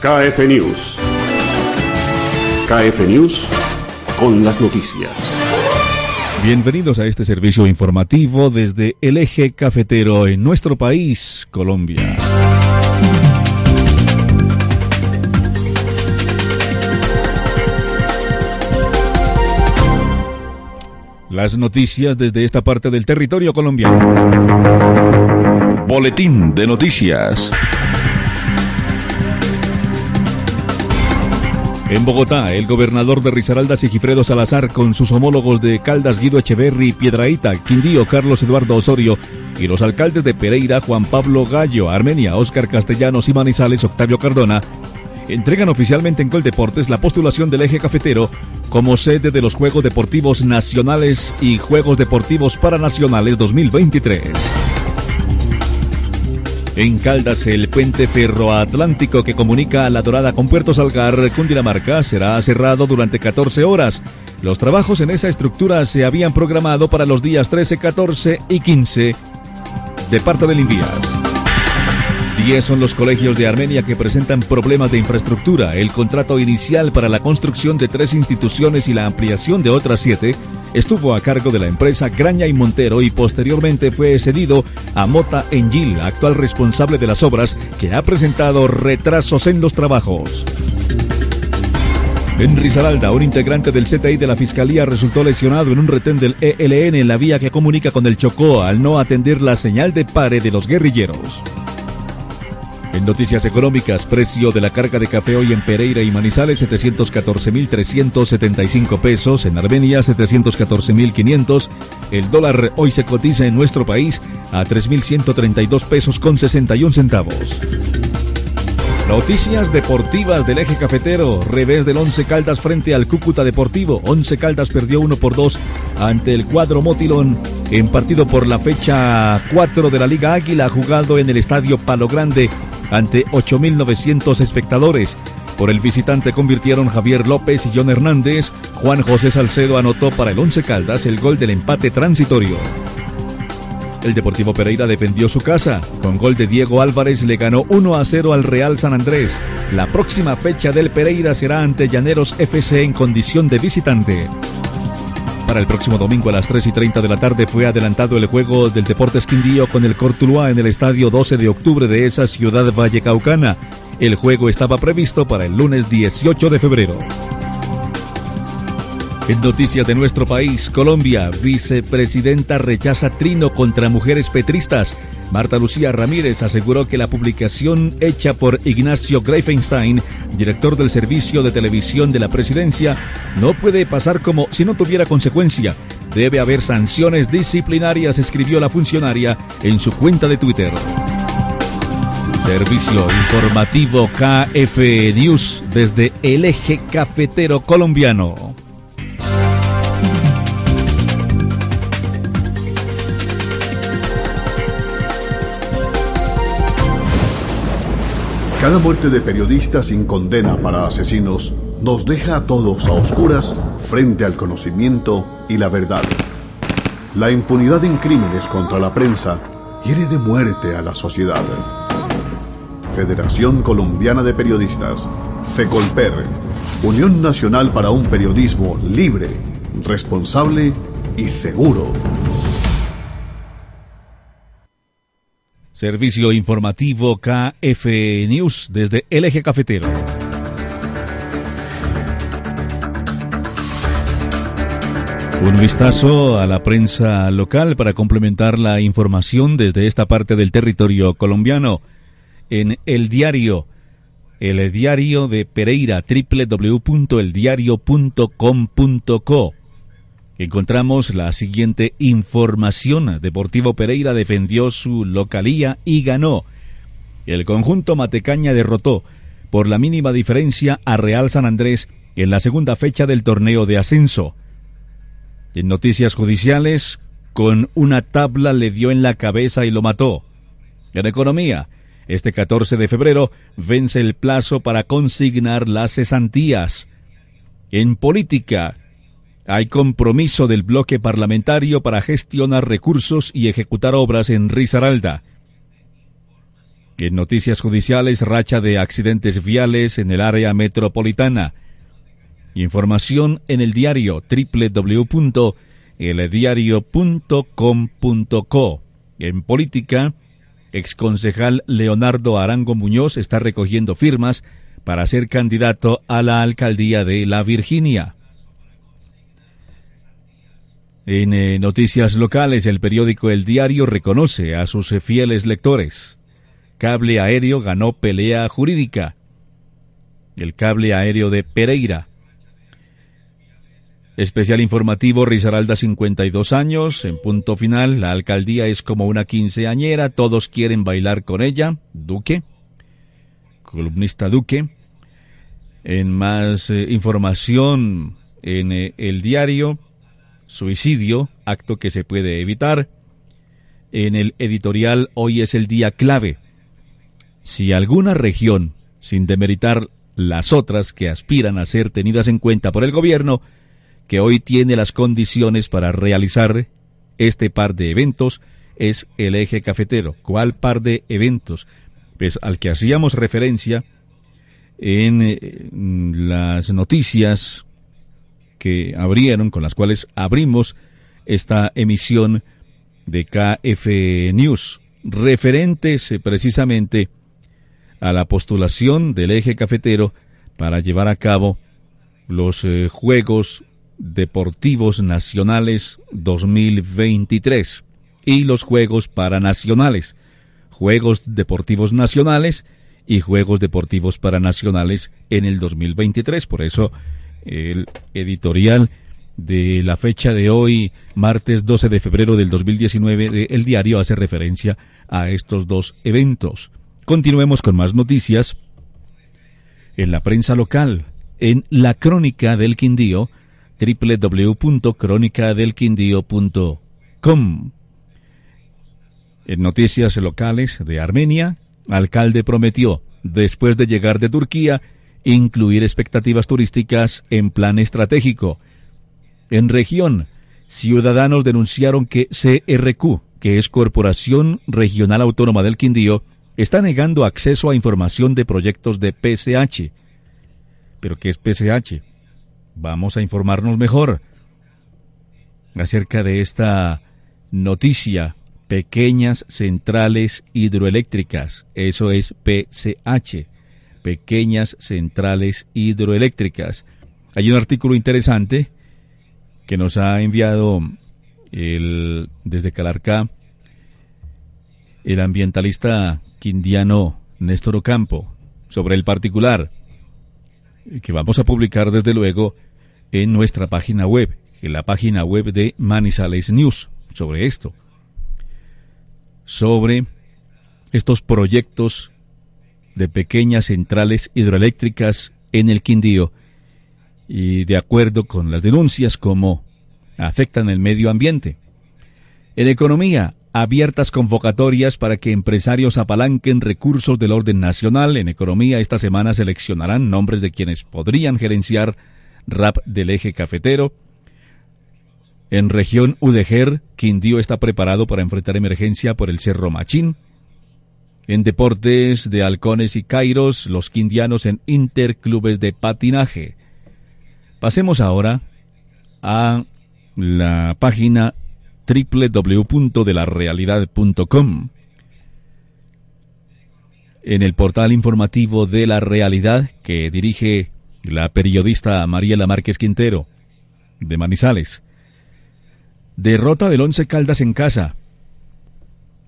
KF News. KF News con las noticias. Bienvenidos a este servicio informativo desde el eje cafetero en nuestro país, Colombia. Las noticias desde esta parte del territorio colombiano. Boletín de noticias. En Bogotá, el gobernador de Risaralda, Sigifredo Salazar, con sus homólogos de Caldas, Guido Echeverri, Piedraíta, Quindío, Carlos Eduardo Osorio, y los alcaldes de Pereira, Juan Pablo Gallo, Armenia, Óscar Castellanos y Manizales, Octavio Cardona, entregan oficialmente en Coldeportes la postulación del eje cafetero como sede de los Juegos Deportivos Nacionales y Juegos Deportivos Paranacionales 2023. En Caldas, el puente ferroatlántico que comunica a La Dorada con Puerto Salgar, Cundinamarca, será cerrado durante 14 horas. Los trabajos en esa estructura se habían programado para los días 13, 14 y 15 de parte del Invías. Diez son los colegios de Armenia que presentan problemas de infraestructura. El contrato inicial para la construcción de tres instituciones y la ampliación de otras siete estuvo a cargo de la empresa Graña y Montero y posteriormente fue cedido a Mota Engil, actual responsable de las obras, que ha presentado retrasos en los trabajos. En Risaralda, un integrante del CTI de la Fiscalía resultó lesionado en un retén del ELN en la vía que comunica con el Chocó al no atender la señal de pare de los guerrilleros. En noticias económicas, precio de la carga de café hoy en Pereira y Manizales 714.375 pesos, en Armenia 714.500. El dólar hoy se cotiza en nuestro país a 3.132 pesos con 61 centavos. Noticias deportivas del eje cafetero. Revés del Once Caldas frente al Cúcuta Deportivo. Once Caldas perdió 1 por 2 ante el cuadro Motilón en partido por la fecha 4 de la Liga Águila jugado en el Estadio Palo Grande ante 8.900 espectadores. Por el visitante convirtieron Javier López y John Hernández. Juan José Salcedo anotó para el Once Caldas el gol del empate transitorio. El Deportivo Pereira defendió su casa. Con gol de Diego Álvarez le ganó 1 a 0 al Real San Andrés. La próxima fecha del Pereira será ante Llaneros FC en condición de visitante. Para el próximo domingo a las 3 y 30 de la tarde fue adelantado el juego del Deportes Quindío con el Cortuluá en el estadio 12 de octubre de esa ciudad vallecaucana. El juego estaba previsto para el lunes 18 de febrero. En noticias de nuestro país, Colombia, vicepresidenta rechaza trino contra mujeres petristas. Marta Lucía Ramírez aseguró que la publicación hecha por Ignacio Greifenstein, director del servicio de televisión de la presidencia, no puede pasar como si no tuviera consecuencia. Debe haber sanciones disciplinarias, escribió la funcionaria en su cuenta de Twitter. Servicio informativo KF News desde el eje cafetero colombiano. Cada muerte de periodistas sin condena para asesinos nos deja a todos a oscuras frente al conocimiento y la verdad. La impunidad en crímenes contra la prensa hiere de muerte a la sociedad. Federación Colombiana de Periodistas, FECOLPER, Unión Nacional para un Periodismo Libre, Responsable y Seguro. Servicio informativo KF News desde el eje cafetero. Un vistazo a la prensa local para complementar la información desde esta parte del territorio colombiano. En el diario, el diario de Pereira, www.eldiario.com.co encontramos la siguiente información. Deportivo Pereira defendió su localía y ganó. El conjunto Matecaña derrotó por la mínima diferencia a Real San Andrés en la segunda fecha del torneo de ascenso. En noticias judiciales, con una tabla le dio en la cabeza y lo mató. En economía, este 14 de febrero vence el plazo para consignar las cesantías. En política, hay compromiso del bloque parlamentario para gestionar recursos y ejecutar obras en Risaralda. En noticias judiciales, racha de accidentes viales en el área metropolitana. Información en el diario www.eldiario.com.co. En política, exconcejal Leonardo Arango Muñoz está recogiendo firmas para ser candidato a la alcaldía de La Virginia. En eh, noticias locales, el periódico El Diario reconoce a sus fieles lectores. Cable aéreo ganó pelea jurídica. El cable aéreo de Pereira. Especial informativo Risaralda 52 años. En punto final, la alcaldía es como una quinceañera, todos quieren bailar con ella. Duque. Columnista Duque. En más eh, información en eh, el diario, suicidio, acto que se puede evitar. En el editorial Hoy es el día clave si alguna región, sin demeritar las otras que aspiran a ser tenidas en cuenta por el gobierno, que hoy tiene las condiciones para realizar este par de eventos, es el eje cafetero. ¿Cuál par de eventos? Pues al que hacíamos referencia en eh, las noticias que abrieron, con las cuales abrimos esta emisión de KF News, referentes eh, precisamente a la postulación del eje cafetero para llevar a cabo los eh, Juegos Deportivos Nacionales 2023 y los Juegos Paranacionales, Juegos Deportivos Nacionales y Juegos Deportivos Paranacionales en el 2023. Por eso el editorial de la fecha de hoy, martes 12 de febrero del 2019, de El Diario hace referencia a estos dos eventos. Continuemos con más noticias. En la prensa local, en la Crónica del Quindío, www.cronicadelquindío.com. En noticias locales de Armenia, alcalde prometió, después de llegar de Turquía, incluir expectativas turísticas en plan estratégico. En región, ciudadanos denunciaron que CRQ, que es Corporación Regional Autónoma del Quindío, está negando acceso a información de proyectos de PCH. ¿Pero qué es PCH? Vamos a informarnos mejor acerca de esta noticia. Pequeñas centrales hidroeléctricas. Eso es PCH. Pequeñas centrales hidroeléctricas. Hay un artículo interesante que nos ha enviado el, desde Calarcá el ambientalista quindiano Néstor Ocampo sobre el particular, que vamos a publicar desde luego en nuestra página web, en la página web de Manizales News, sobre esto, sobre estos proyectos de pequeñas centrales hidroeléctricas en el Quindío y de acuerdo con las denuncias como afectan el medio ambiente. En economía, abiertas convocatorias para que empresarios apalanquen recursos del orden nacional. En economía esta semana seleccionarán nombres de quienes podrían gerenciar RAP del eje cafetero. En región Udejer, Quindío está preparado para enfrentar emergencia por el Cerro Machín. En deportes de halcones y cairos, los quindianos en interclubes de patinaje. Pasemos ahora a la página www.delarealidad.com. En el portal informativo de la realidad que dirige la periodista Mariela Márquez Quintero, de Manizales. Derrota del Once Caldas en casa.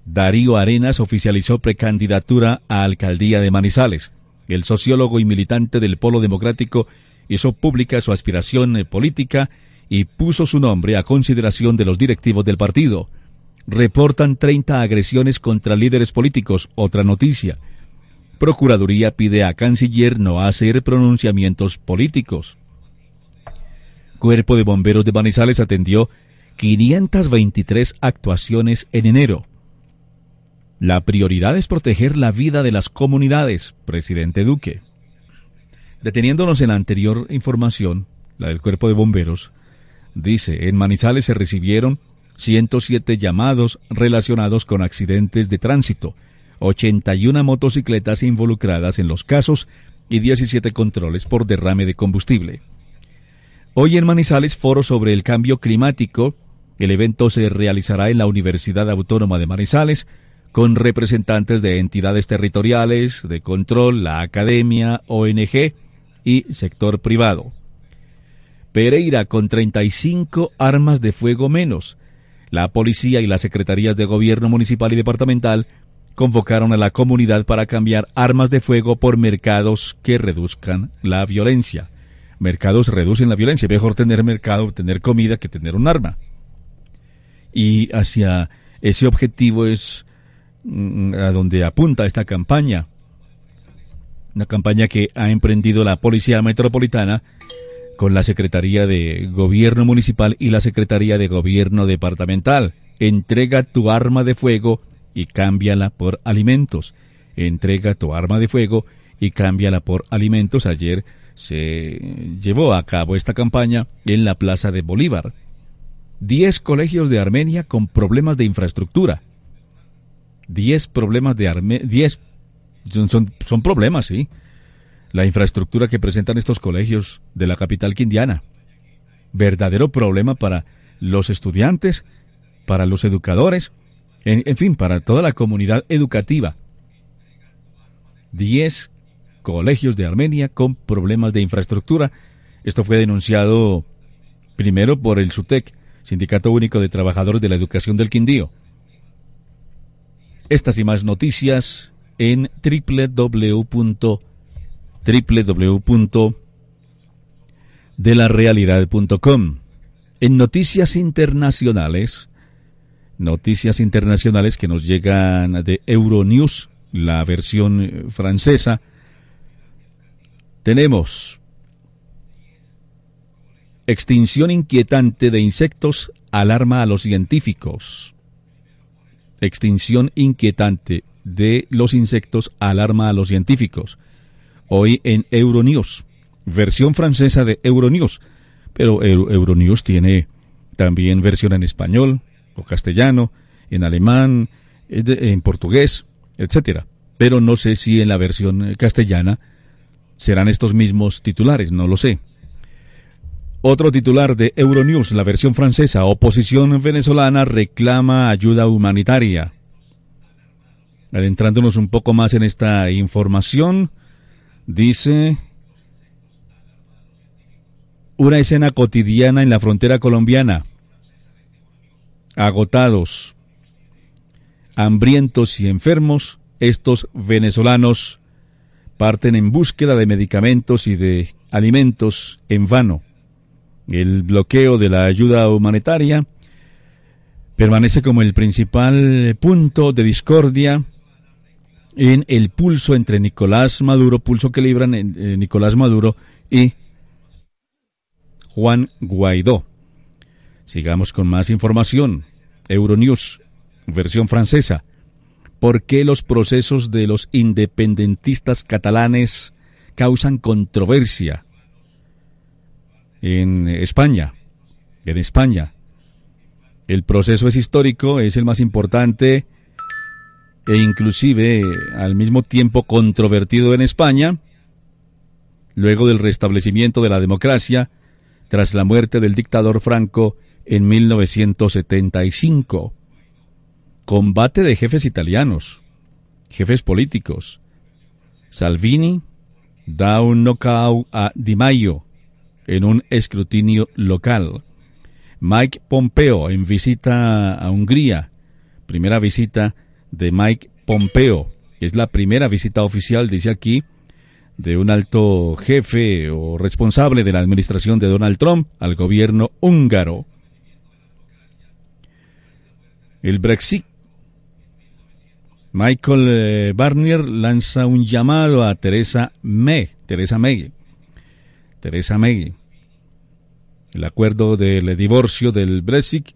Darío Arenas oficializó precandidatura a alcaldía de Manizales. El sociólogo y militante del Polo Democrático hizo pública su aspiración política y puso su nombre a consideración de los directivos del partido. Reportan 30 agresiones contra líderes políticos. Otra noticia. Procuraduría pide a canciller no hacer pronunciamientos políticos. Cuerpo de Bomberos de Manizales atendió 523 actuaciones en enero. La prioridad es proteger la vida de las comunidades, presidente Duque. Deteniéndonos en la anterior información, la del Cuerpo de Bomberos, Dice, en Manizales se recibieron 107 llamados relacionados con accidentes de tránsito. 81 motocicletas involucradas en los casos y 17 controles por derrame de combustible. Hoy en Manizales, foro sobre el cambio climático. El evento se realizará en la Universidad Autónoma de Manizales con representantes de entidades territoriales, de control, la academia, ONG y sector privado. Pereira con 35 armas de fuego menos. La policía y las secretarías de gobierno municipal y departamental convocaron a la comunidad para cambiar armas de fuego por mercados que reduzcan la violencia. Mercados reducen la violencia. Mejor tener mercado, tener comida que tener un arma. Y hacia ese objetivo es a donde apunta esta campaña. Una campaña que ha emprendido la Policía Metropolitana con la Secretaría de Gobierno Municipal y la Secretaría de Gobierno Departamental. Entrega tu arma de fuego y cámbiala por alimentos. Entrega tu arma de fuego y cámbiala por alimentos. Ayer se llevó a cabo esta campaña en la Plaza de Bolívar. Diez colegios de Armenia con problemas de infraestructura. 10 problemas de Armenia, 10 son, son, problemas, sí. La infraestructura que presentan estos colegios de la capital quindiana. Verdadero problema para los estudiantes, para los educadores, en, en fin, para toda la comunidad educativa. 10 colegios de Armenia con problemas de infraestructura. Esto fue denunciado primero por el SUTEC, Sindicato Único de Trabajadores de la Educación del Quindío. Estas y más noticias en www.delarealidad.com. En noticias internacionales, noticias internacionales que nos llegan de Euronews, la versión francesa, tenemos extinción inquietante de insectos alarma a los científicos extinción inquietante de los insectos alarma a los científicos. Hoy en Euronews, versión francesa de Euronews, pero Euronews tiene también versión en español o castellano, en alemán, en portugués, etcétera. Pero no sé si en la versión castellana serán estos mismos titulares, no lo sé. Otro titular de Euronews, la versión francesa, oposición venezolana reclama ayuda humanitaria. Adentrándonos un poco más en esta información, dice una escena cotidiana en la frontera colombiana. Agotados, hambrientos y enfermos, estos venezolanos parten en búsqueda de medicamentos y de alimentos en vano el bloqueo de la ayuda humanitaria permanece como el principal punto de discordia en el pulso entre Nicolás Maduro, pulso que libran eh, Nicolás Maduro y Juan Guaidó. Sigamos con más información. Euronews, versión francesa. ¿Por qué los procesos de los independentistas catalanes causan controversia? En España. En España. El proceso es histórico, es el más importante e inclusive al mismo tiempo controvertido en España, luego del restablecimiento de la democracia tras la muerte del dictador Franco en 1975. Combate de jefes italianos, jefes políticos. Salvini da un knockout a Di Maio en un escrutinio local. Mike Pompeo en visita a Hungría. Primera visita de Mike Pompeo. Es la primera visita oficial, dice aquí, de un alto jefe o responsable de la administración de Donald Trump al gobierno húngaro. El Brexit. Michael eh, Barnier lanza un llamado a Teresa May. Teresa May Teresa May. El acuerdo del divorcio del Brexit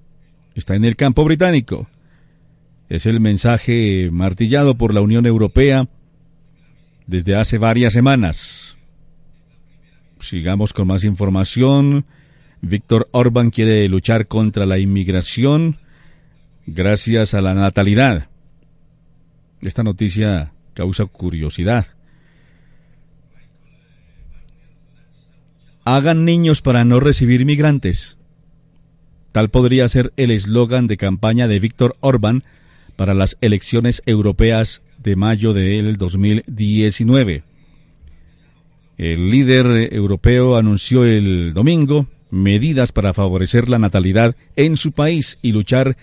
está en el campo británico. Es el mensaje martillado por la Unión Europea desde hace varias semanas. Sigamos con más información. Víctor Orban quiere luchar contra la inmigración gracias a la natalidad. Esta noticia causa curiosidad. Hagan niños para no recibir migrantes. Tal podría ser el eslogan de campaña de Víctor Orbán para las elecciones europeas de mayo del 2019. El líder europeo anunció el domingo medidas para favorecer la natalidad en su país y luchar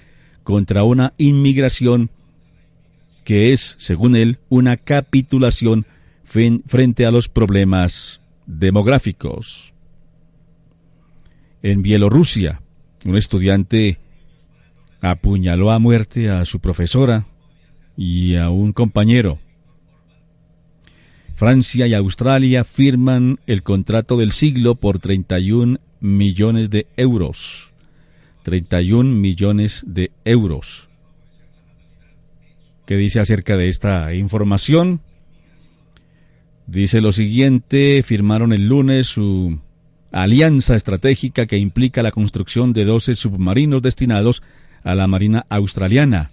contra una inmigración que es, según él, una capitulación frente a los problemas demográficos. En Bielorrusia, un estudiante apuñaló a muerte a su profesora y a un compañero. Francia y Australia firman el contrato del siglo por 31 millones de euros. 31 millones de euros. ¿Qué dice acerca de esta información? Dice lo siguiente, firmaron el lunes su alianza estratégica que implica la construcción de 12 submarinos destinados a la Marina australiana.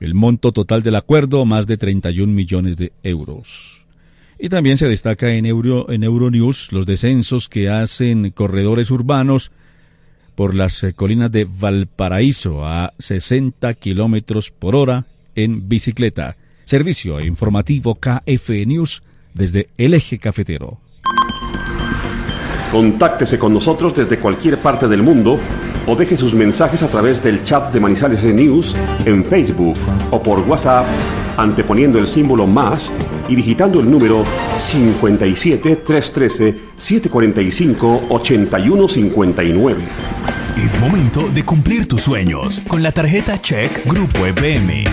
El monto total del acuerdo, más de 31 millones de euros. Y también se destaca en, Euro, en Euronews los descensos que hacen corredores urbanos por las eh, colinas de Valparaíso a 60 kilómetros por hora en bicicleta. Servicio informativo KF News desde el eje cafetero. Contáctese con nosotros desde cualquier parte del mundo o deje sus mensajes a través del chat de Manizales News en Facebook o por WhatsApp anteponiendo el símbolo más y digitando el número 57 313 745 8159. Es momento de cumplir tus sueños con la tarjeta Check Grupo EPM.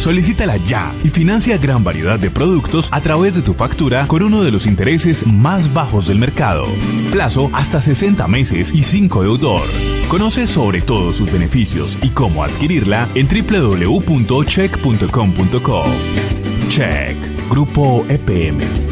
Solicítala ya y financia gran variedad de productos a través de tu factura con uno de los intereses más bajos del mercado. Plazo hasta 60 meses y 5 deudor. Conoce sobre todos sus beneficios y cómo adquirirla en www.check.com.co. Check, Grupo EPM.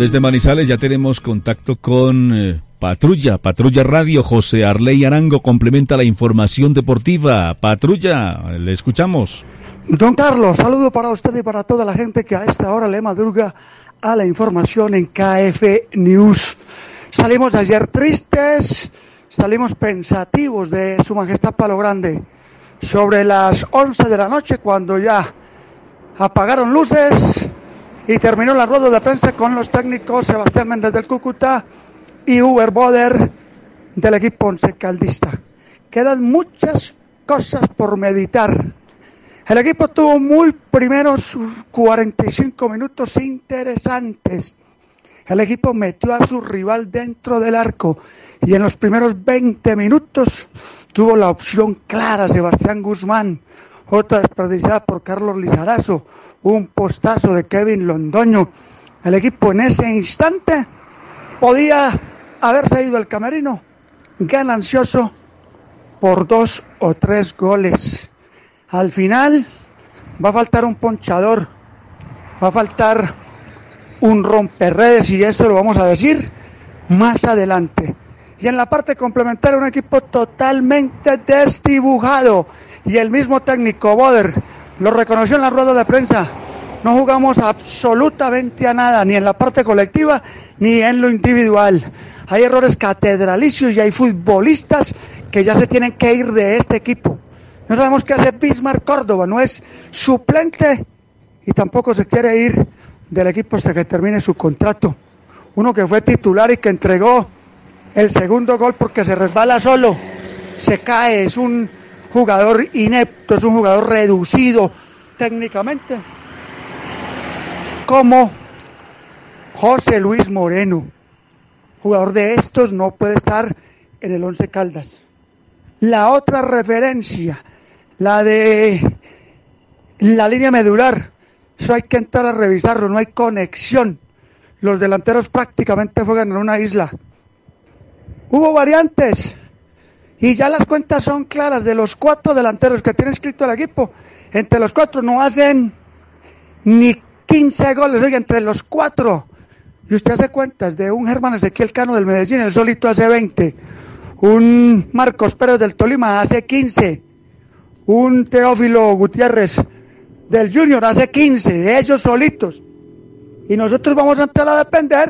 Desde Manizales ya tenemos contacto con eh, Patrulla, Patrulla Radio. José Arley Arango complementa la información deportiva. Patrulla, le escuchamos. Don Carlos, saludo para usted y para toda la gente que a esta hora le madruga a la información en KF News. Salimos ayer tristes, salimos pensativos de Su Majestad Palo Grande. Sobre las 11 de la noche, cuando ya apagaron luces, y terminó la rueda de prensa con los técnicos Sebastián Méndez del Cúcuta y Uber Boder del equipo Once Caldista. Quedan muchas cosas por meditar. El equipo tuvo muy primeros 45 minutos interesantes. El equipo metió a su rival dentro del arco y en los primeros 20 minutos tuvo la opción clara Sebastián Guzmán, otra desperdiciada por Carlos Lizarazo, un postazo de Kevin Londoño. El equipo en ese instante podía haberse ido al camerino ganancioso por dos o tres goles. Al final va a faltar un ponchador, va a faltar un romperredes y eso lo vamos a decir más adelante. Y en la parte complementaria un equipo totalmente desdibujado y el mismo técnico Boder lo reconoció en la rueda de prensa. No jugamos absolutamente a nada, ni en la parte colectiva, ni en lo individual. Hay errores catedralicios y hay futbolistas que ya se tienen que ir de este equipo. No sabemos qué hace Bismarck Córdoba, no es suplente y tampoco se quiere ir del equipo hasta que termine su contrato. Uno que fue titular y que entregó el segundo gol porque se resbala solo, se cae, es un jugador inepto, es un jugador reducido técnicamente, como José Luis Moreno. Jugador de estos no puede estar en el Once Caldas. La otra referencia, la de la línea medular, eso hay que entrar a revisarlo, no hay conexión. Los delanteros prácticamente juegan en una isla. Hubo variantes, y ya las cuentas son claras de los cuatro delanteros que tiene escrito el equipo. Entre los cuatro no hacen ni 15 goles, oye, entre los cuatro. Y usted hace cuentas de un Germán Ezequiel Cano del Medellín, el solito hace 20. Un Marcos Pérez del Tolima hace 15. un Teófilo Gutiérrez del Junior hace 15, ellos solitos. Y nosotros vamos a entrar a depender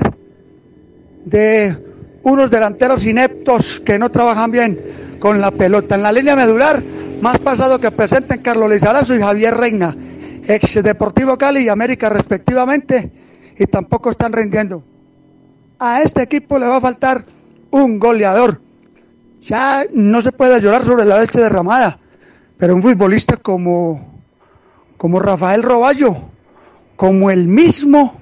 de unos delanteros ineptos que no trabajan bien con la pelota. En la línea medular, más pasado que presenten Carlos Lizarazo y Javier Reina, ex Deportivo Cali y América respectivamente, y tampoco están rindiendo. A este equipo le va a faltar un goleador. Ya no se puede llorar sobre la leche derramada, pero un futbolista como, como Rafael Roballo, como el mismo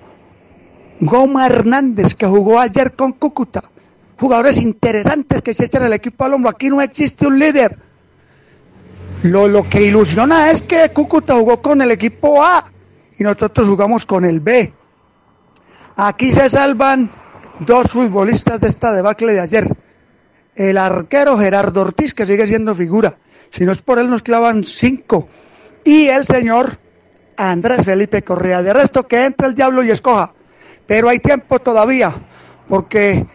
Goma Hernández que jugó ayer con Cúcuta, jugadores interesantes que se echan el equipo al hombro. Aquí no existe un líder. Lo, lo que ilusiona es que Cúcuta jugó con el equipo A y nosotros jugamos con el B. Aquí se salvan dos futbolistas de esta debacle de ayer. El arquero Gerardo Ortiz, que sigue siendo figura. Si no es por él, nos clavan cinco. Y el señor Andrés Felipe Correa. De resto, que entre el diablo y escoja. Pero hay tiempo todavía, porque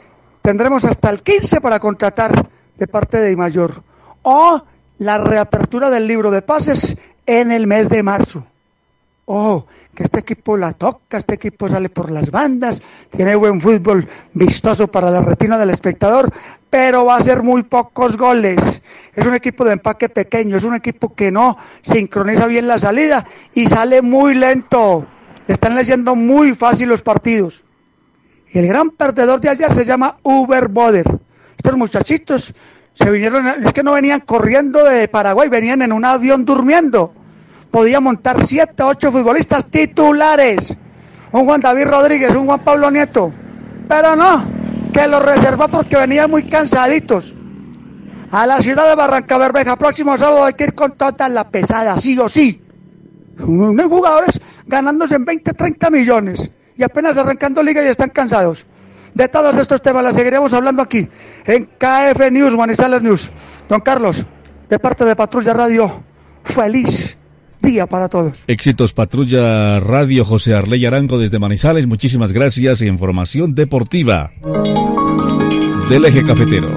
tendremos hasta el 15 para contratar de parte de Imayor. O la reapertura del libro de pases en el mes de marzo. Oh, que este equipo la toca, este equipo sale por las bandas, tiene buen fútbol vistoso para la retina del espectador, pero va a ser muy pocos goles. Es un equipo de empaque pequeño, es un equipo que no sincroniza bien la salida y sale muy lento. Están leyendo muy fácil los partidos. Y el gran perdedor de ayer se llama Uber Boder. Estos muchachitos se vinieron, es que no venían corriendo de Paraguay, venían en un avión durmiendo podía montar siete, ocho futbolistas titulares. Un Juan David Rodríguez, un Juan Pablo Nieto. Pero no, que los reservó porque venían muy cansaditos. A la ciudad de Barranca Bermeja, próximo sábado hay que ir con toda la pesada, sí o sí. Unos jugadores ganándose en 20, 30 millones y apenas arrancando liga y están cansados. De todos estos temas las seguiremos hablando aquí en KF News, Manizales News. Don Carlos, de parte de Patrulla Radio, feliz día para todos. Éxitos Patrulla Radio José Arley Arango desde Manizales. Muchísimas gracias. Información deportiva del eje cafetero.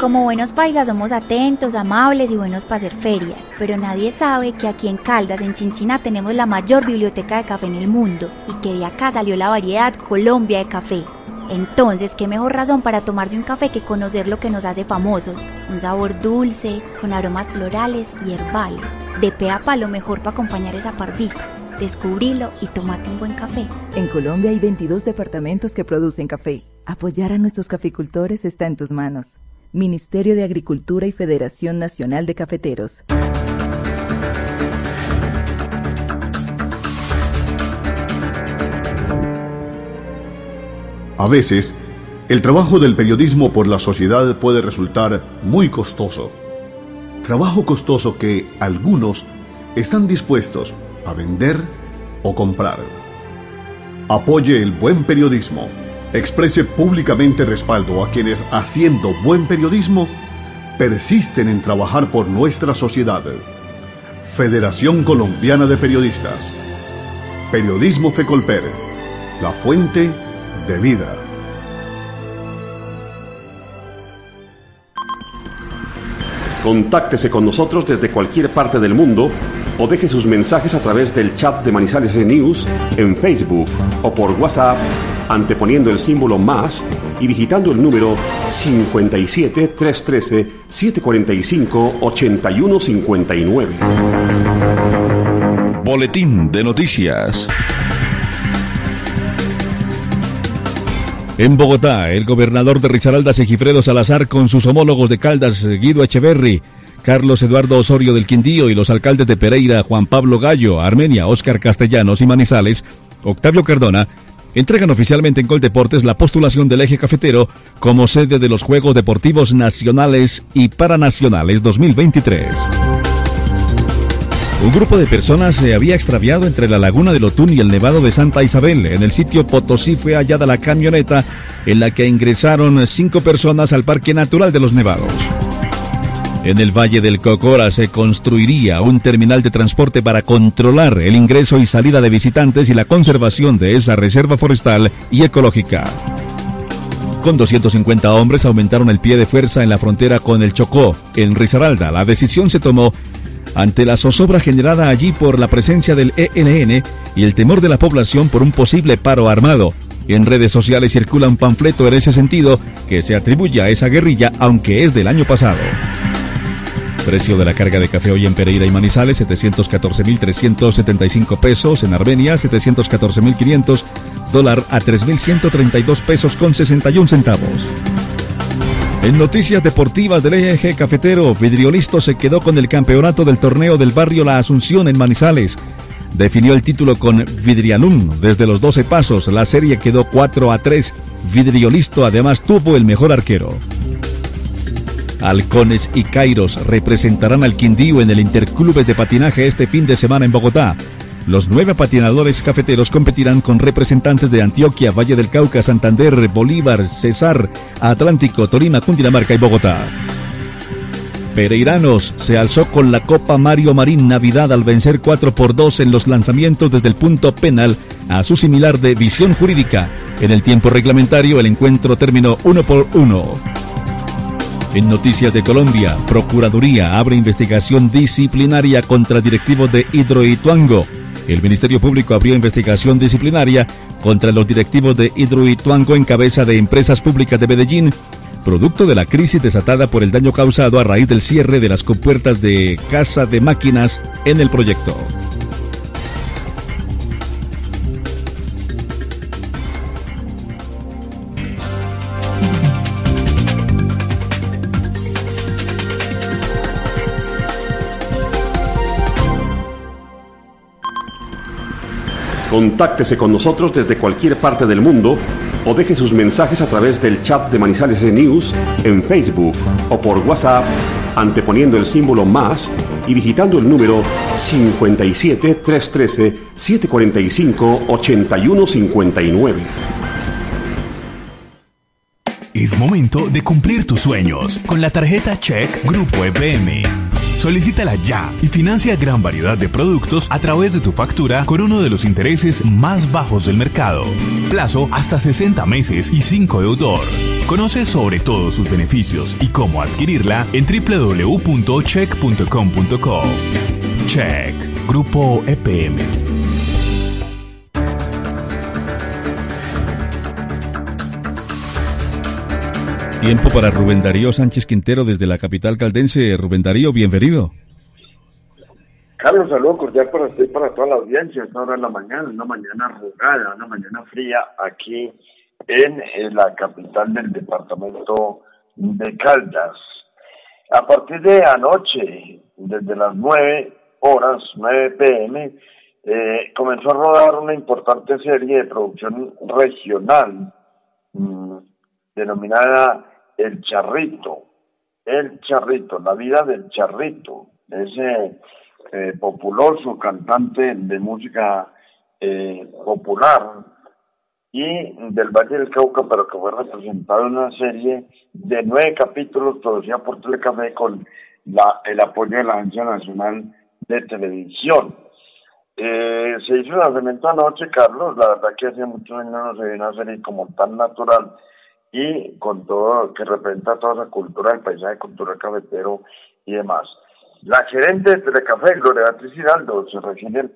Como buenos paisas somos atentos, amables y buenos para hacer ferias, pero nadie sabe que aquí en Caldas, en Chinchina, tenemos la mayor biblioteca de café en el mundo y que de acá salió la variedad Colombia de café. Entonces, qué mejor razón para tomarse un café que conocer lo que nos hace famosos. Un sabor dulce, con aromas florales y herbales. De pe a pa lo mejor para acompañar esa pardita. Descubrilo y tomate un buen café. En Colombia hay 22 departamentos que producen café. Apoyar a nuestros caficultores está en tus manos. Ministerio de Agricultura y Federación Nacional de Cafeteros. A veces, el trabajo del periodismo por la sociedad puede resultar muy costoso. Trabajo costoso que algunos están dispuestos a vender o comprar. Apoye el buen periodismo. Exprese públicamente respaldo a quienes, haciendo buen periodismo, persisten en trabajar por nuestra sociedad. Federación Colombiana de Periodistas. Periodismo Fecolper. La fuente de vida. Contáctese con nosotros desde cualquier parte del mundo o deje sus mensajes a través del chat de Manizales News en Facebook o por WhatsApp anteponiendo el símbolo más y digitando el número 57 313 745 8159. Boletín de noticias. En Bogotá, el gobernador de Risaralda, Segifredo Salazar, con sus homólogos de Caldas, Guido Echeverri, Carlos Eduardo Osorio del Quindío y los alcaldes de Pereira, Juan Pablo Gallo, Armenia, Óscar Castellanos y Manizales, Octavio Cardona, entregan oficialmente en Coldeportes la postulación del eje cafetero como sede de los Juegos Deportivos Nacionales y Paranacionales 2023. Un grupo de personas se había extraviado entre la laguna del Otún y el Nevado de Santa Isabel. En el sitio Potosí fue hallada la camioneta en la que ingresaron cinco personas al Parque Natural de los Nevados. En el Valle del Cocora se construiría un terminal de transporte para controlar el ingreso y salida de visitantes y la conservación de esa reserva forestal y ecológica. con 250 hombres aumentaron el pie de fuerza en la frontera con el Chocó, en Risaralda. La decisión se tomó ante la zozobra generada allí por la presencia del ELN y el temor de la población por un posible paro armado. En redes sociales circula un panfleto en ese sentido que se atribuye a esa guerrilla, aunque es del año pasado. Precio de la carga de café hoy en Pereira y Manizales, 714.375 pesos. En Armenia, 714.500. Dólar a 3.132 pesos con 61 centavos. En noticias deportivas del eje cafetero, Vidriolisto se quedó con el campeonato del torneo del barrio La Asunción en Manizales. Definió el título con Vidrialum desde los 12 pasos. La serie quedó 4 a 3. Vidriolisto además tuvo el mejor arquero. Halcones y Kairos representarán al Quindío en el Interclubes de Patinaje este fin de semana en Bogotá. Los nueve patinadores cafeteros competirán con representantes de Antioquia, Valle del Cauca, Santander, Bolívar, Cesar, Atlántico, Tolima, Cundinamarca y Bogotá. Pereiranos se alzó con la Copa Mario Marín Navidad al vencer 4 por 2 en los lanzamientos desde el punto penal a su similar de visión jurídica. En el tiempo reglamentario el encuentro terminó 1 por 1. En Noticias de Colombia, Procuraduría abre investigación disciplinaria contra directivos de Hidroituango. El Ministerio Público abrió investigación disciplinaria contra los directivos de Hidroituango en cabeza de empresas públicas de Medellín, producto de la crisis desatada por el daño causado a raíz del cierre de las compuertas de casa de máquinas en el proyecto. Contáctese con nosotros desde cualquier parte del mundo o deje sus mensajes a través del chat de Manizales News en Facebook o por WhatsApp anteponiendo el símbolo más y digitando el número 57 313 745 8159. Es momento de cumplir tus sueños con la tarjeta Check Grupo EPM. Solicítala ya y financia gran variedad de productos a través de tu factura con uno de los intereses más bajos del mercado. Plazo hasta 60 meses y 5 deudor. Conoce sobre todos sus beneficios y cómo adquirirla en www.check.com.co. Check, Grupo EPM. Tiempo para Rubén Darío Sánchez Quintero desde la capital caldense. Rubén Darío, bienvenido. Carlos, saludo cordial para usted y para toda la audiencia. Esta hora de la mañana, una mañana arrugada, una mañana fría aquí en, la capital del departamento de Caldas. A partir de anoche, desde las 9 horas, 9 pm, eh, comenzó a rodar una importante serie de producción regional mm, denominada El Charrito. El Charrito, la vida del Charrito, ese eh, populoso cantante de música eh, popular y del Valle del Cauca, pero que fue representado en una serie de nueve capítulos producidos por Telecafé con la, el apoyo de la Agencia Nacional de Televisión. Eh, se hizo un lanzamiento anoche, Carlos, la verdad que hace muchos años no se ve una serie como tan natural y con todo que representa toda esa cultura, el paisaje cultural cafetero y demás. La gerente de Telecafé, Gloria Beatriz Hidalgo, se refiere.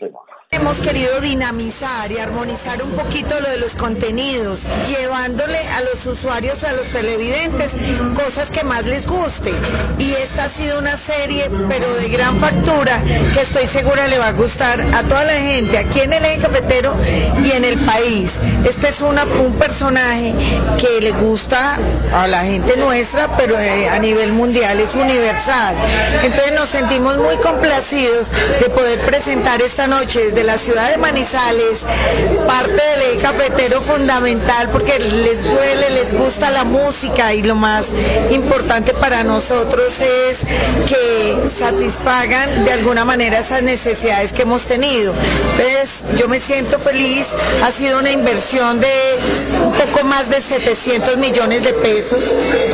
Hemos querido dinamizar y armonizar un poquito lo de los contenidos, llevándole a los usuarios, a los televidentes, cosas que más les guste. Y esta ha sido una serie, pero de gran factura, que estoy segura le va a gustar a toda la gente, aquí en el eje cafetero y en el país. Este es un personaje que le gusta a la gente nuestra, pero eh, a nivel mundial es universal. Entonces nos sentimos muy complacidos de poder presentar esta noche desde la ciudad de Manizales parte del eje cafetero fundamental porque les duele, les gusta la música y lo más importante para nosotros es que satisfagan de alguna manera esas necesidades que hemos tenido. Entonces yo me siento feliz, ha sido una inversión de un poco más de 700 millones de pesos,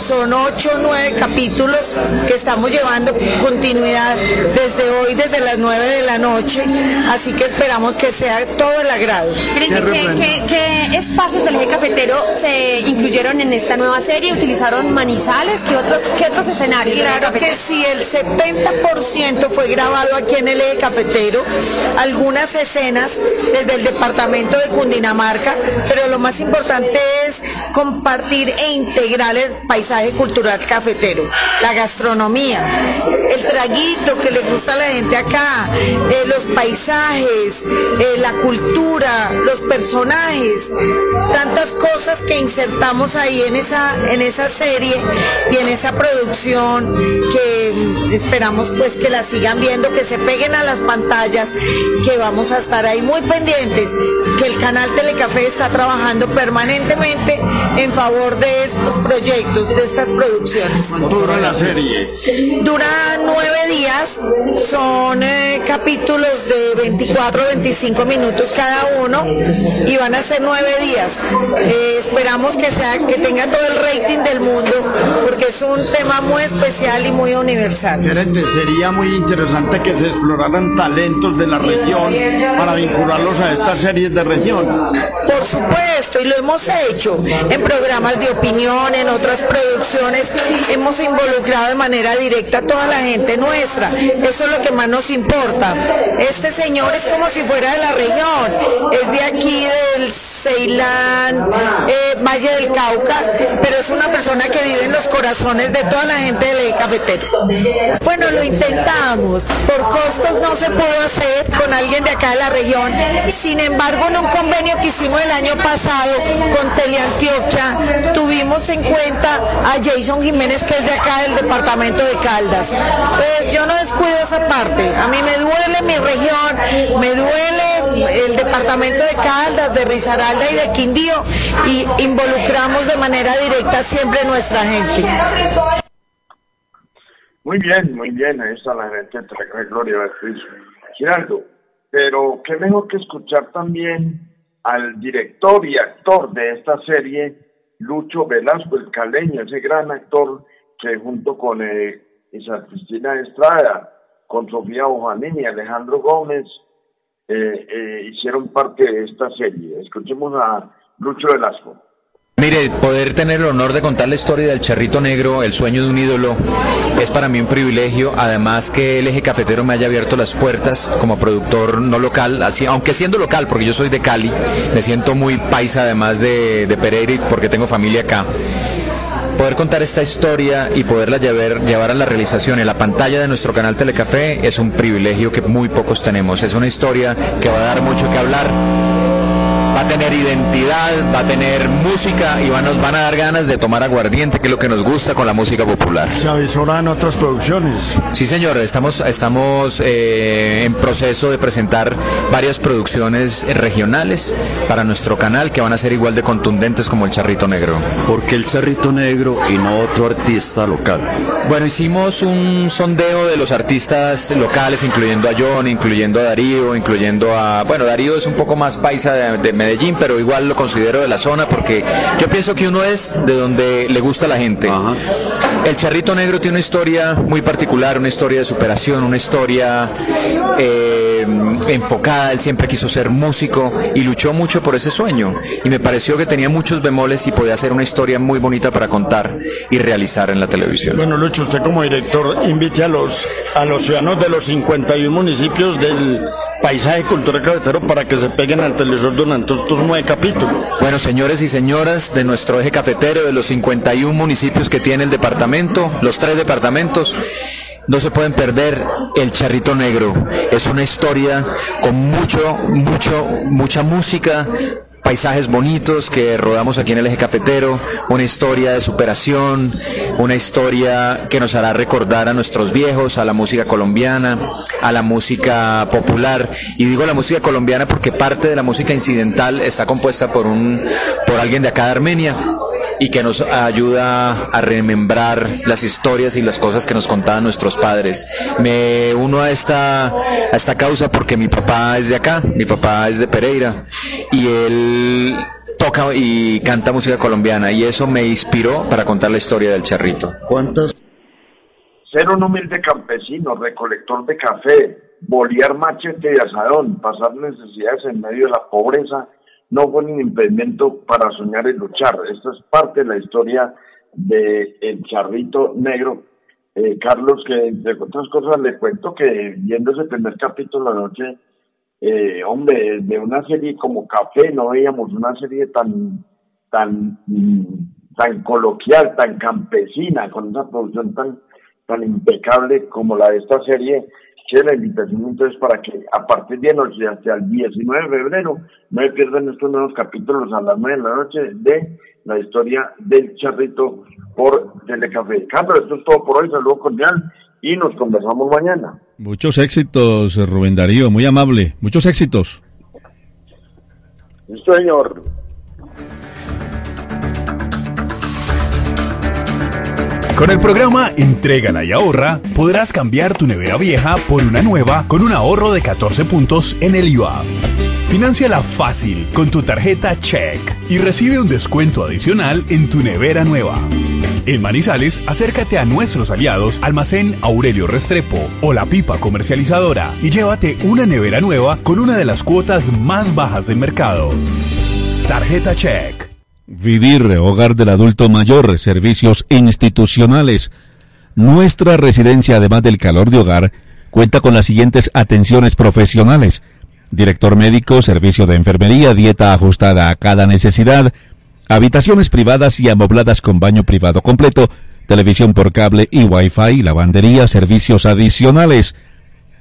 son 8 o 9 capítulos que estamos llevando continuidad desde hoy, desde las 9 de la noche, así que esperamos que sea todo el agrado. ¿Qué, qué, espacios del eje cafetero se incluyeron en esta nueva serie? ¿Utilizaron manizales? ¿Qué otros, qué otros escenarios? Claro que sí, el 70% fue grabado aquí en el eje cafetero, algunas escenas desde el departamento de Cundinamarca, pero lo más importante es compartir e integrar el paisaje cultural cafetero, la gastronomía, el traguito que le gusta a la gente acá, eh, los paisajes, eh, la cultura, los personajes, tantas cosas que insertamos ahí en esa, en esa serie y en esa producción que esperamos pues que la sigan viendo, que se peguen a las pantallas, que vamos a estar ahí muy pendientes, que el canal Telecafé está trabajando permanentemente en favor de estos proyectos, de estas producciones. dura la serie? Dura nueve días, son eh, capítulos de 24 25 minutos cada uno y van a ser nueve días. Eh, esperamos que, sea, que tenga todo el rating del mundo porque es un tema muy especial y muy universal. Sería muy interesante que se exploraran talentos de la región para vincularlos a estas series de región. Por supuesto, y lo hemos hecho en programas de opinión, en otras producciones, hemos involucrado de manera directa a toda la gente nuestra. Eso es lo que más nos importa. Este señor es como si fuera de la región, es de aquí del Ceilán, eh, Valle del Cauca, pero es una persona que vive en los corazones de toda la gente del cafetero. Bueno, lo intentamos, por costos no se pudo hacer con alguien de acá de la región, sin embargo en un convenio que hicimos el año pasado con Teleantioquia, tuvimos en cuenta a Jason Jiménez que es de acá del departamento de Caldas. Pues yo no descuido esa parte, a mí me duele mi región, me duele el departamento de Caldas, de Rizaral, y de Quindío y involucramos de manera directa siempre nuestra gente. Muy bien, muy bien, ahí está la gente entre Gloria Beatriz Giraldo. Pero qué mejor que escuchar también al director y actor de esta serie, Lucho Velasco, el caleño, ese gran actor que junto con eh, Cristina Estrada, con Sofía Ojanín y Alejandro Gómez, eh, eh, hicieron parte de esta serie. Escuchemos a Lucho Velasco. Mire, poder tener el honor de contar la historia del Charrito Negro, el sueño de un ídolo, es para mí un privilegio. Además que el eje cafetero me haya abierto las puertas como productor no local, así, aunque siendo local, porque yo soy de Cali, me siento muy paisa además de, de Pereira porque tengo familia acá poder contar esta historia y poderla llevar, llevar a la realización en la pantalla de nuestro canal Telecafé es un privilegio que muy pocos tenemos. Es una historia que va a dar mucho que hablar va a tener identidad, va a tener música y nos van a dar ganas de tomar aguardiente, que es lo que nos gusta con la música popular. ¿Se avisoran otras producciones? Sí, señor, estamos, estamos eh, en proceso de presentar varias producciones regionales para nuestro canal que van a ser igual de contundentes como el Charrito Negro. ¿Por qué el Charrito Negro y no otro artista local? Bueno, hicimos un sondeo de los artistas locales, incluyendo a John, incluyendo a Darío, incluyendo a... Bueno, Darío es un poco más paisa de, de Medellín, pero igual lo considero de la zona porque yo pienso que uno es de donde le gusta a la gente. El Charrito Negro tiene una historia muy particular, una historia de superación, una historia eh, enfocada. Él siempre quiso ser músico y luchó mucho por ese sueño. Y me pareció que tenía muchos bemoles y podía hacer una historia muy bonita para contar y realizar en la televisión. Bueno, Lucho, usted como director invite a los, a los ciudadanos de los 51 municipios del paisaje cultural cafetero para que se peguen al televisor durante estos nueve capítulos. Bueno, señores y señoras de nuestro eje cafetero, de los 51 municipios que tiene el departamento, los tres departamentos, no se pueden perder El Charrito Negro. Es una historia con mucho, mucho, mucha música, paisajes bonitos que rodamos aquí en el eje cafetero, una historia de superación, una historia que nos hará recordar a nuestros viejos, a la música colombiana, a la música popular. Y digo la música colombiana porque parte de la música incidental está compuesta por un por alguien de acá de Armenia y que nos ayuda a remembrar las historias y las cosas que nos contaban nuestros padres. Me uno a esta a esta causa porque mi papá es de acá, mi papá es de Pereira y él toca y canta música colombiana y eso me inspiró para contar la historia del charrito. ¿Cuántos? Ser un humilde campesino, recolector de café, bolear machete y asadón, pasar necesidades en medio de la pobreza, no fue un impedimento para soñar y luchar. Esta es parte de la historia de El Charrito Negro. Eh, Carlos, que entre otras cosas le cuento que viendo ese primer capítulo anoche, eh, hombre, de una serie como Café no veíamos una serie tan, tan, tan coloquial, tan campesina, con una producción tan, tan impecable como la de esta serie que la invitación entonces para que a partir de noche hasta el 19 de febrero no se pierdan estos nuevos capítulos a las 9 de la noche de la historia del charrito por Telecafé. Carlos, esto es todo por hoy, saludo cordial y nos conversamos mañana. Muchos éxitos, Rubén Darío, muy amable, muchos éxitos. Sí, señor. Con el programa Entrégala y ahorra, podrás cambiar tu nevera vieja por una nueva con un ahorro de 14 puntos en el IUA. Financiala fácil con tu tarjeta Check y recibe un descuento adicional en tu nevera nueva. En Manizales, acércate a nuestros aliados Almacén Aurelio Restrepo o La Pipa Comercializadora y llévate una nevera nueva con una de las cuotas más bajas del mercado. Tarjeta Check. Vivir, hogar del adulto mayor, servicios institucionales. Nuestra residencia, además del calor de hogar, cuenta con las siguientes atenciones profesionales. Director médico, servicio de enfermería, dieta ajustada a cada necesidad, habitaciones privadas y amobladas con baño privado completo, televisión por cable y wifi, lavandería, servicios adicionales.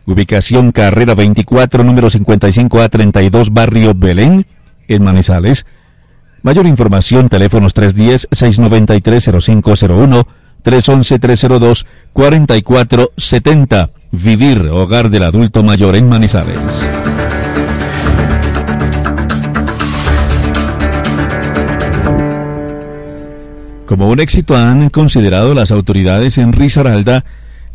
Ubicación Carrera 24, número 55 a 32, Barrio Belén, en Manizales. Mayor información, teléfonos 310-693-0501, 311-302-4470. Vivir, hogar del adulto mayor en Manizales. Como un éxito han considerado las autoridades en Risaralda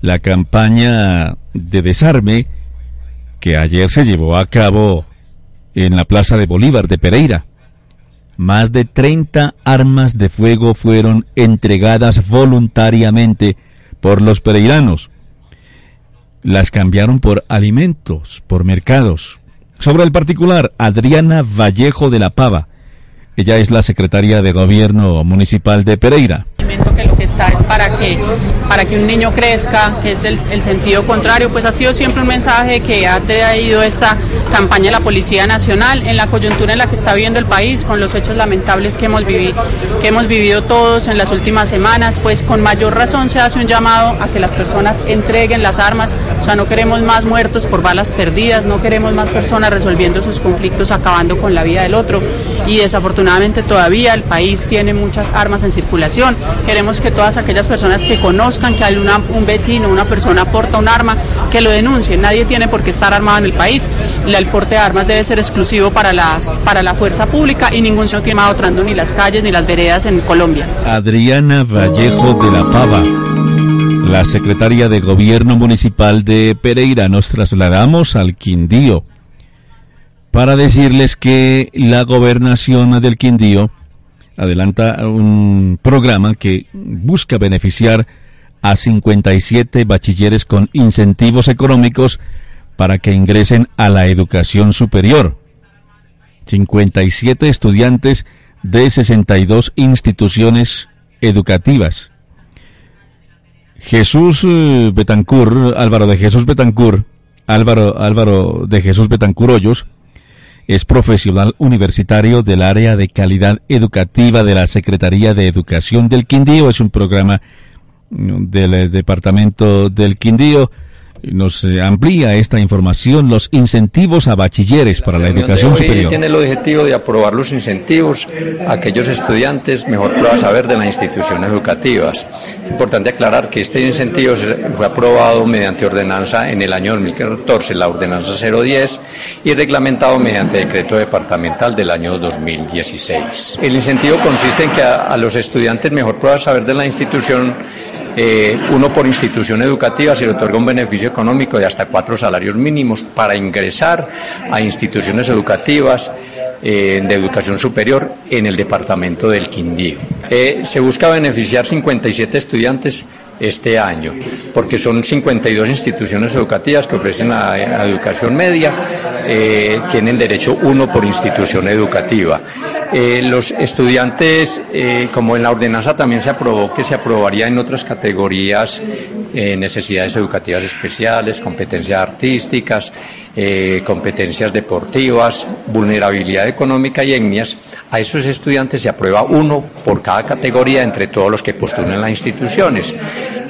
la campaña de desarme que ayer se llevó a cabo en la Plaza de Bolívar de Pereira. Más de 30 armas de fuego fueron entregadas voluntariamente por los pereiranos. Las cambiaron por alimentos, por mercados. Sobre el particular, Adriana Vallejo de la Pava. Ella es la secretaria de Gobierno Municipal de Pereira que lo que está es para que, para que un niño crezca, que es el, sentido contrario, pues ha sido siempre un mensaje que ha traído esta campaña de la Policía Nacional en la coyuntura en la que está viviendo el país, con los hechos lamentables que hemos, vivido, que hemos vivido todos en las últimas semanas, pues con mayor razón se hace un llamado a que las personas entreguen las armas, o sea, no queremos más muertos por balas perdidas, no queremos más personas resolviendo sus conflictos, acabando con la vida del otro, y desafortunadamente todavía el país tiene muchas armas en circulación, Queremos que todas aquellas personas que conozcan que hay un vecino, una persona porta un arma, que lo denuncien. Nadie tiene por qué estar armado en el país. El porte de armas debe ser exclusivo para, las, para la fuerza pública y ningún ciudadano tiene otrando ni las calles ni las veredas en Colombia. Adriana Vallejo de la Pava. La secretaria de Gobierno Municipal de Pereira, nos trasladamos al Quindío para decirles que la gobernación del Quindío adelanta un programa que busca beneficiar a 57 bachilleres con incentivos económicos para que ingresen a la educación superior. 57 estudiantes de 62 instituciones educativas. Jesús eh, Betancur, Álvaro de Jesús Betancur, Álvaro, Álvaro de Jesús Betancur Hoyos, es profesional universitario del área de calidad educativa de la Secretaría de Educación del Quindío. Es un programa mm, del eh, Departamento del Quindío nos eh, amplía esta información los incentivos a bachilleres para la educación superior. Tiene el objetivo de aprobar los incentivos a aquellos estudiantes mejor prueba saber de las instituciones educativas. Es importante aclarar que este incentivo fue aprobado mediante ordenanza en el año 2014, la ordenanza 010, y reglamentado mediante decreto departamental del año 2016. El incentivo consiste en que a, a los estudiantes mejor prueba saber de la institución eh, uno por institución educativa se le otorga un beneficio económico de hasta cuatro salarios mínimos para ingresar a instituciones educativas eh, de educación superior en el departamento del Quindío. Eh, se busca beneficiar 57 estudiantes este año, porque son 52 instituciones educativas que ofrecen la, educación media, eh, tienen derecho uno por institución educativa. Eh, los estudiantes, eh, como en la ordenanza también se aprobó que se aprobaría en otras categorías, necesidades educativas especiales, competencias artísticas, competencias deportivas, vulnerabilidad económica y etnias, a esos estudiantes se aprueba uno por cada categoría entre todos los que postulan las instituciones.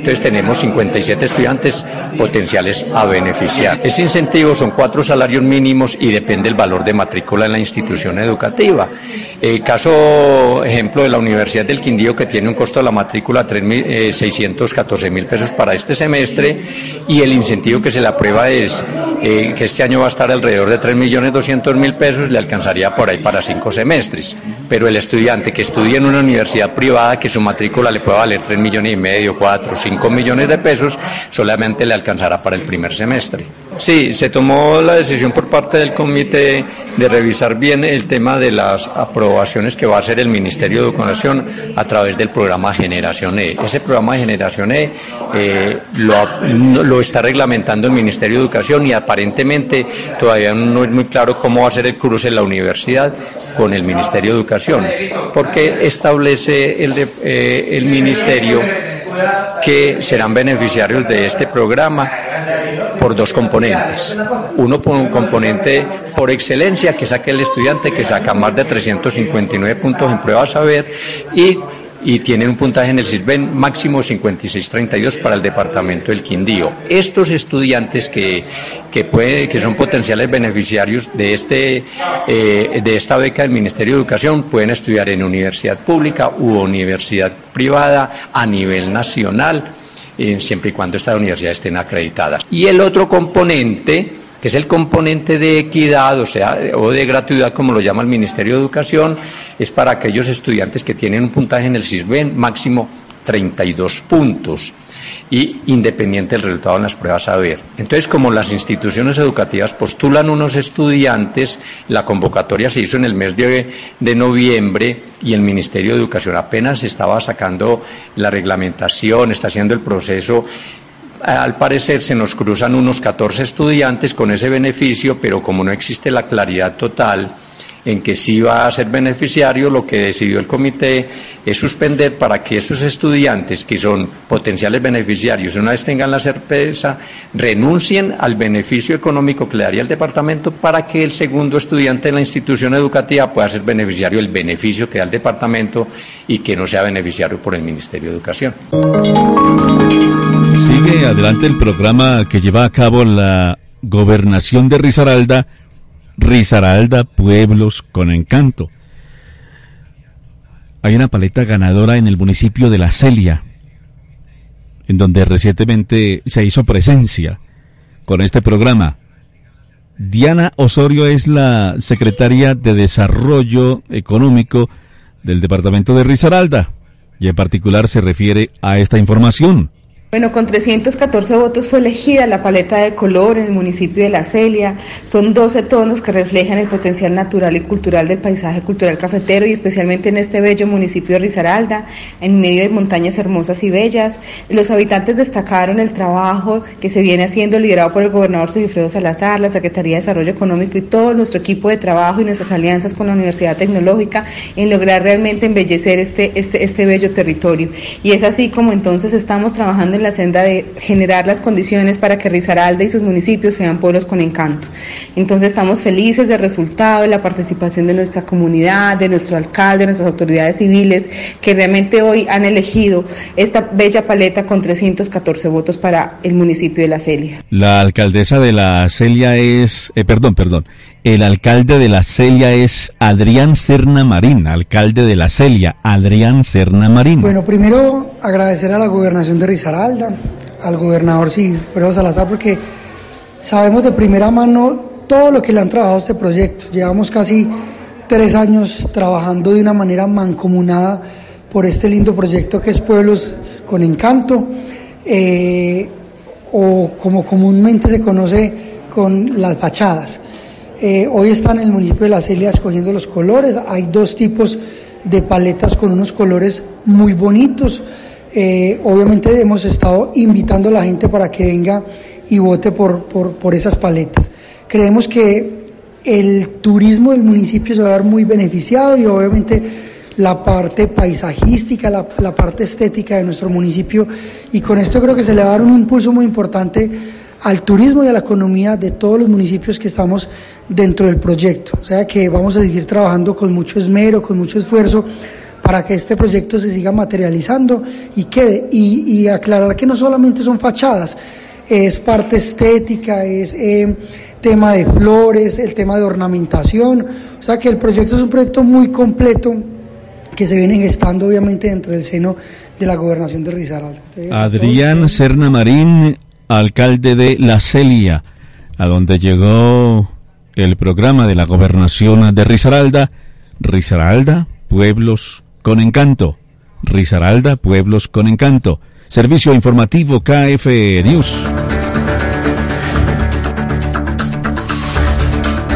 Entonces tenemos 57 estudiantes potenciales a beneficiar. Ese incentivo son cuatro salarios mínimos y depende del valor de matrícula en la institución educativa. El caso, ejemplo, de la Universidad del Quindío, que tiene un costo de la matrícula de 614 mil pesos para este semestre, y el incentivo que se le aprueba es eh, que este año va a estar alrededor de 3 millones 200 mil pesos, le alcanzaría por ahí para cinco semestres. Pero el estudiante que estudie en una universidad privada, que su matrícula le pueda valer 3 millones y medio, 4, 5 millones de pesos, solamente le alcanzará para el primer semestre. Sí, se tomó la decisión por parte del comité de revisar bien el tema de las aprobaciones que va a hacer el Ministerio de Educación a través del programa Generación E. Ese programa de Generación E eh, lo, lo, está reglamentando el Ministerio de Educación y aparentemente todavía no es muy claro cómo va a ser el cruce en la universidad con el Ministerio de Educación, porque establece el, eh, el Ministerio que serán beneficiarios de este programa por dos componentes. Uno por un componente por excelencia, que es aquel estudiante que saca más de 359 puntos en prueba saber y y tienen un puntaje en el CISBEN máximo 5632 para el departamento del Quindío. Estos estudiantes que, que, que son potenciales beneficiarios de, este, eh, de esta beca del Ministerio de Educación pueden estudiar en universidad pública u universidad privada a nivel nacional, eh, siempre y cuando estas universidades estén acreditadas. Y el otro componente que es el componente de equidad, o sea, o de gratuidad, como lo llama el Ministerio de Educación, es para aquellos estudiantes que tienen un puntaje en el CISBEN máximo 32 puntos y independiente del resultado en las pruebas a ver. Entonces, como las instituciones educativas postulan unos estudiantes, la convocatoria se hizo en el mes de, de noviembre y el Ministerio de Educación apenas estaba sacando la reglamentación, está haciendo el proceso al parecer se nos cruzan unos 14 estudiantes con ese beneficio, pero como no existe la claridad total en que sí va a ser beneficiario, lo que decidió el comité es suspender para que esos estudiantes que son potenciales beneficiarios, una vez tengan la certeza, renuncien al beneficio económico que le daría el departamento para que el segundo estudiante en la institución educativa pueda ser beneficiario del beneficio que da el departamento y que no sea beneficiario por el Ministerio de Educación. Adelante el programa que lleva a cabo la gobernación de Risaralda, Risaralda Pueblos con Encanto. Hay una paleta ganadora en el municipio de La Celia, en donde recientemente se hizo presencia con este programa. Diana Osorio es la secretaria de Desarrollo Económico del departamento de Risaralda y en particular se refiere a esta información. Bueno, con 314 votos fue elegida la paleta de color en el municipio de La Celia. Son 12 tonos que reflejan el potencial natural y cultural del paisaje cultural cafetero y especialmente en este bello municipio de Risaralda, en medio de montañas hermosas y bellas. Los habitantes destacaron el trabajo que se viene haciendo liderado por el gobernador Sigifredo Salazar, la Secretaría de Desarrollo Económico y todo nuestro equipo de trabajo y nuestras alianzas con la Universidad Tecnológica en lograr realmente embellecer este, este, este bello territorio. Y es así como entonces estamos trabajando en la senda de generar las condiciones para que Risaralda y sus municipios sean pueblos con encanto. Entonces estamos felices del resultado, de la participación de nuestra comunidad, de nuestro alcalde, de nuestras autoridades civiles, que realmente hoy han elegido esta bella paleta con 314 votos para el municipio de La Celia. La alcaldesa de La Celia es, eh, perdón, perdón, el alcalde de La Celia es Adrián Serna Marín, alcalde de La Celia, Adrián Serna Marín. Bueno, primero agradecer a la gobernación de Risaralda, al gobernador Pedro Salazar, porque sabemos de primera mano todo lo que le han trabajado a este proyecto. Llevamos casi tres años trabajando de una manera mancomunada por este lindo proyecto que es Pueblos con Encanto, eh, o como comúnmente se conoce con las fachadas. Eh, hoy están en el municipio de La Celia escogiendo los colores, hay dos tipos de paletas con unos colores muy bonitos eh, obviamente hemos estado invitando a la gente para que venga y vote por, por, por esas paletas. Creemos que el turismo del municipio se va a ver muy beneficiado y obviamente la parte paisajística, la, la, parte estética de nuestro municipio y con esto creo que se le va a dar un impulso muy importante al turismo y a la economía de todos los municipios que estamos dentro del proyecto. O sea que vamos a seguir trabajando con mucho esmero, con mucho esfuerzo para que este proyecto se siga materializando y quede. Y, y aclarar que no solamente son fachadas, es parte estética, es eh, tema de flores, el tema de ornamentación. O sea que el proyecto es un proyecto muy completo que se viene gestando obviamente dentro del seno de la gobernación de Risaralda. Entonces, Adrián Serna Marín, alcalde de La Celia, a donde llegó el programa de la gobernación de Risaralda. Risaralda, pueblos con encanto. Risaralda, pueblos con encanto. Servicio informativo KF News.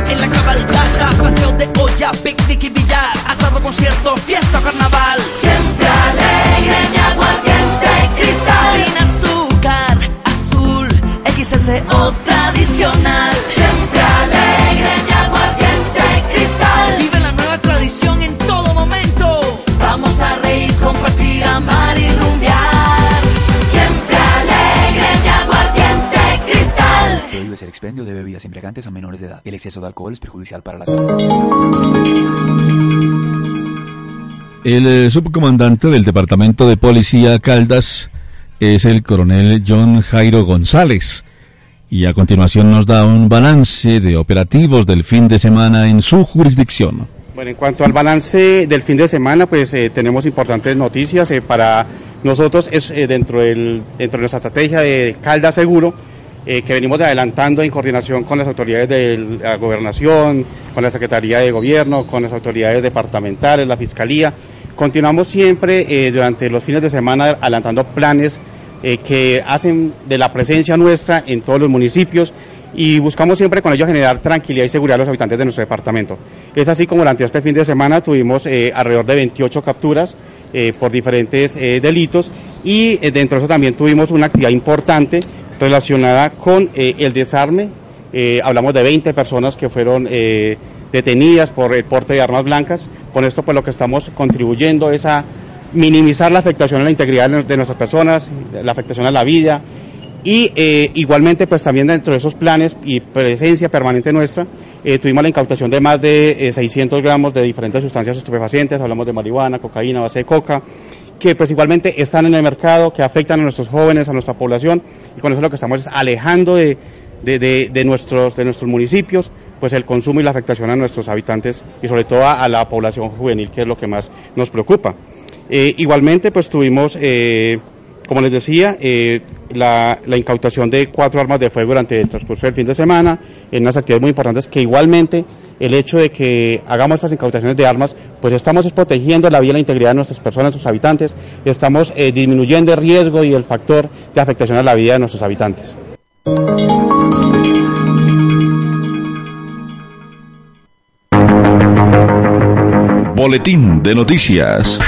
En la cabalgata, paseo de olla, picnic y billar, asado, concierto, fiesta, carnaval. Siempre alegre, mi aguardiente, cristal. Sin azúcar, azul, XSO tradicional. Siempre amar y rumbear. Siempre alegre, mi aguardiente, cristal. Prohíbe el expendio de bebidas embriagantes a menores de edad. El exceso de alcohol es perjudicial para la salud. El eh, subcomandante del Departamento de Policía Caldas es el coronel John Jairo González. Y a continuación nos da un balance de operativos del fin de semana en su jurisdicción. Bueno, en cuanto al balance del fin de semana, pues eh, tenemos importantes noticias. eh, para nosotros es eh, dentro, del, dentro de nuestra estrategia de Caldas Seguro, que venimos adelantando en coordinación con las autoridades de la gobernación, con la Secretaría de Gobierno, con las autoridades departamentales, la Fiscalía. Continuamos siempre durante los fines de semana adelantando planes que hacen de la presencia nuestra en todos los municipios y buscamos siempre con ello generar tranquilidad y seguridad a los habitantes de nuestro departamento. Es así como durante este fin de semana tuvimos eh, alrededor de 28 capturas eh, por diferentes eh, delitos y dentro de eso también tuvimos una actividad importante relacionada con el desarme. Hablamos de 20 personas que fueron detenidas por el porte de armas blancas. Con esto pues lo que estamos contribuyendo es a minimizar la afectación a la integridad de nuestras personas, la afectación a la vida y eh, igualmente pues también dentro de esos planes y presencia permanente nuestra eh, tuvimos la incautación de más de eh, 600 gramos de diferentes sustancias estupefacientes, hablamos de marihuana, cocaína, base de coca, que pues igualmente están en el mercado, que afectan a nuestros jóvenes, a nuestra población y con eso lo que estamos es alejando de, de, de, nuestros, de nuestros municipios pues el consumo y la afectación a nuestros habitantes y sobre todo a, a la población juvenil que es lo que más nos preocupa. Eh, igualmente pues tuvimos eh, como les decía, eh, la, incautación de cuatro armas de fuego durante el transcurso del fin de semana, en unas actividades muy importantes que igualmente el hecho de que hagamos estas incautaciones de armas, pues estamos protegiendo la vida y la integridad de nuestras personas, sus habitantes, estamos eh, disminuyendo el riesgo y el factor de afectación a la vida de nuestros habitantes. Boletín de noticias.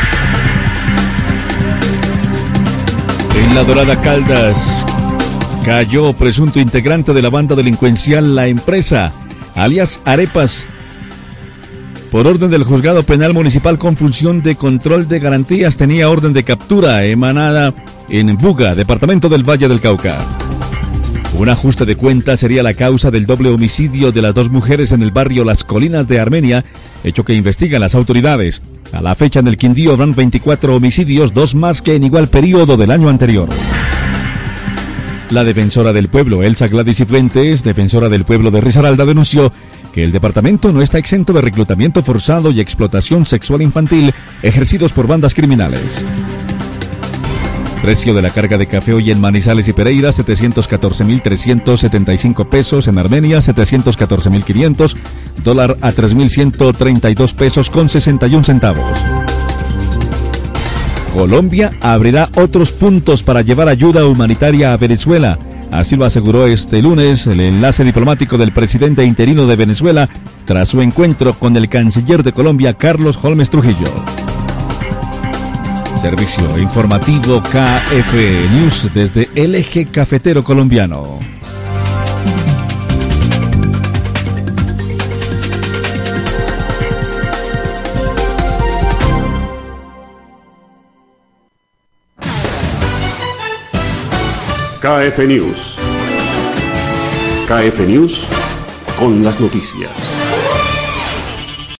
En la Dorada Caldas cayó presunto integrante de la banda delincuencial La Empresa, alias Arepas, por orden del juzgado penal municipal con función de control de garantías tenía orden de captura emanada en Buga, departamento del Valle del Cauca. Un ajuste de cuentas sería la causa del doble homicidio de las dos mujeres en el barrio Las Colinas de Armenia, hecho que investigan las autoridades. A la fecha en el Quindío habrán 24 homicidios, dos más que en igual periodo del año anterior. La defensora del pueblo, Elsa Gladys Cifuentes, defensora del pueblo de Risaralda, denunció que el departamento no está exento de reclutamiento forzado y explotación sexual infantil ejercidos por bandas criminales. Precio de la carga de café hoy en Manizales y Pereira, 714.375 pesos. En Armenia, 714.500. Dólar a 3.132 pesos con 61 centavos. Colombia abrirá otros puntos para llevar ayuda humanitaria a Venezuela. Así lo aseguró este lunes el enlace diplomático del presidente interino de Venezuela tras su encuentro con el canciller de Colombia, Carlos Holmes Trujillo. Servicio informativo KF News desde el eje cafetero colombiano. KF News. KF News con las noticias.